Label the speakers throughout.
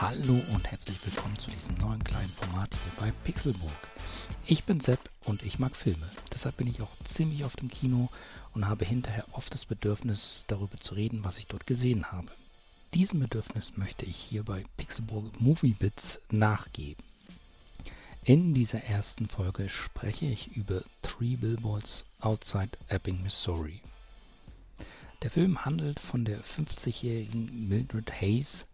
Speaker 1: Hallo und herzlich willkommen zu diesem neuen kleinen Format hier bei Pixelburg. Ich bin Sepp und ich mag Filme. Deshalb bin ich auch ziemlich oft im Kino und habe hinterher oft das Bedürfnis, darüber zu reden, was ich dort gesehen habe. Diesem Bedürfnis möchte ich hier bei Pixelburg Movie Bits nachgeben. In dieser ersten Folge spreche ich über Three Billboards Outside Ebbing, Missouri. Der Film handelt von der 50-jährigen Mildred Hayes,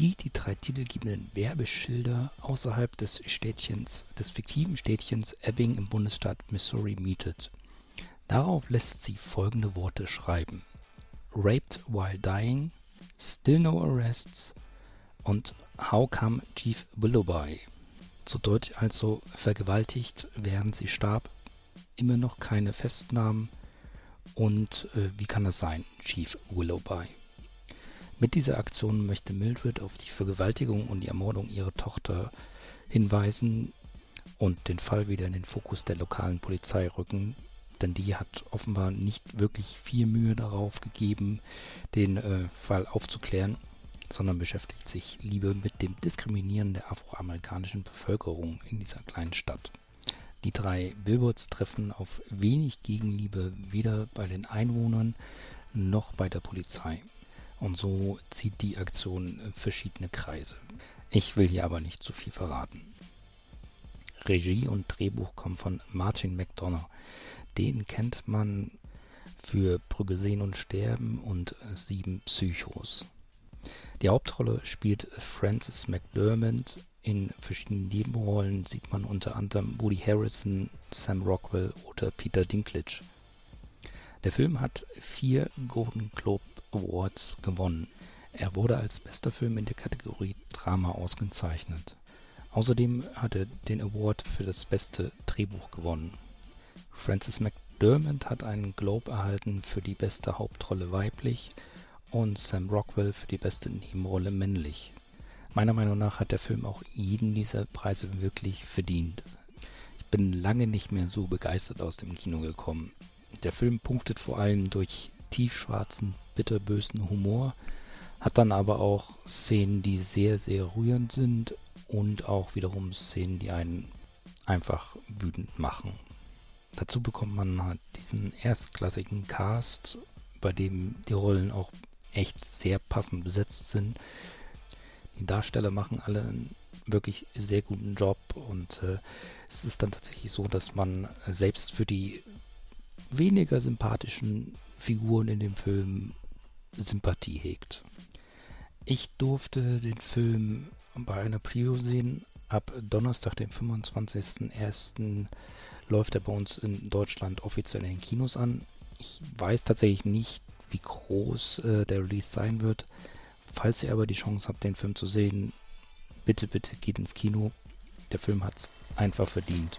Speaker 1: die die drei titelgebenden Werbeschilder außerhalb des Städtchens, des fiktiven Städtchens Ebbing im Bundesstaat Missouri mietet. Darauf lässt sie folgende Worte schreiben: Raped while dying, still no arrests und How come Chief Willoughby? Zu Deutsch also vergewaltigt, während sie starb, immer noch keine Festnahmen und äh, wie kann das sein, Chief Willoughby? Mit dieser Aktion möchte Mildred auf die Vergewaltigung und die Ermordung ihrer Tochter hinweisen und den Fall wieder in den Fokus der lokalen Polizei rücken, denn die hat offenbar nicht wirklich viel Mühe darauf gegeben, den äh, Fall aufzuklären, sondern beschäftigt sich lieber mit dem Diskriminieren der afroamerikanischen Bevölkerung in dieser kleinen Stadt. Die drei Billboards treffen auf wenig Gegenliebe weder bei den Einwohnern noch bei der Polizei. Und so zieht die Aktion äh, verschiedene Kreise. Ich will hier aber nicht zu viel verraten. Regie und Drehbuch kommen von Martin McDonough. Den kennt man für Brügge sehen und sterben und äh, Sieben Psychos. Die Hauptrolle spielt Frances McDermott. In verschiedenen Nebenrollen sieht man unter anderem Woody Harrison, Sam Rockwell oder Peter Dinklage. Der Film hat vier Golden Globe Awards gewonnen. Er wurde als bester Film in der Kategorie Drama ausgezeichnet. Außerdem hat er den Award für das beste Drehbuch gewonnen. Frances McDermott hat einen Globe erhalten für die beste Hauptrolle weiblich und Sam Rockwell für die beste Nebenrolle männlich. Meiner Meinung nach hat der Film auch jeden dieser Preise wirklich verdient. Ich bin lange nicht mehr so begeistert aus dem Kino gekommen. Der Film punktet vor allem durch tiefschwarzen, bitterbösen Humor, hat dann aber auch Szenen, die sehr, sehr rührend sind und auch wiederum Szenen, die einen einfach wütend machen. Dazu bekommt man halt diesen erstklassigen Cast, bei dem die Rollen auch echt sehr passend besetzt sind. Die Darsteller machen alle einen wirklich sehr guten Job und äh, es ist dann tatsächlich so, dass man selbst für die weniger sympathischen Figuren in dem Film Sympathie hegt. Ich durfte den Film bei einer Prio sehen. Ab Donnerstag, dem 25.01. läuft er bei uns in Deutschland offiziell in den Kinos an. Ich weiß tatsächlich nicht, wie groß äh, der Release sein wird. Falls ihr aber die Chance habt, den Film zu sehen, bitte, bitte geht ins Kino. Der Film hat es einfach verdient.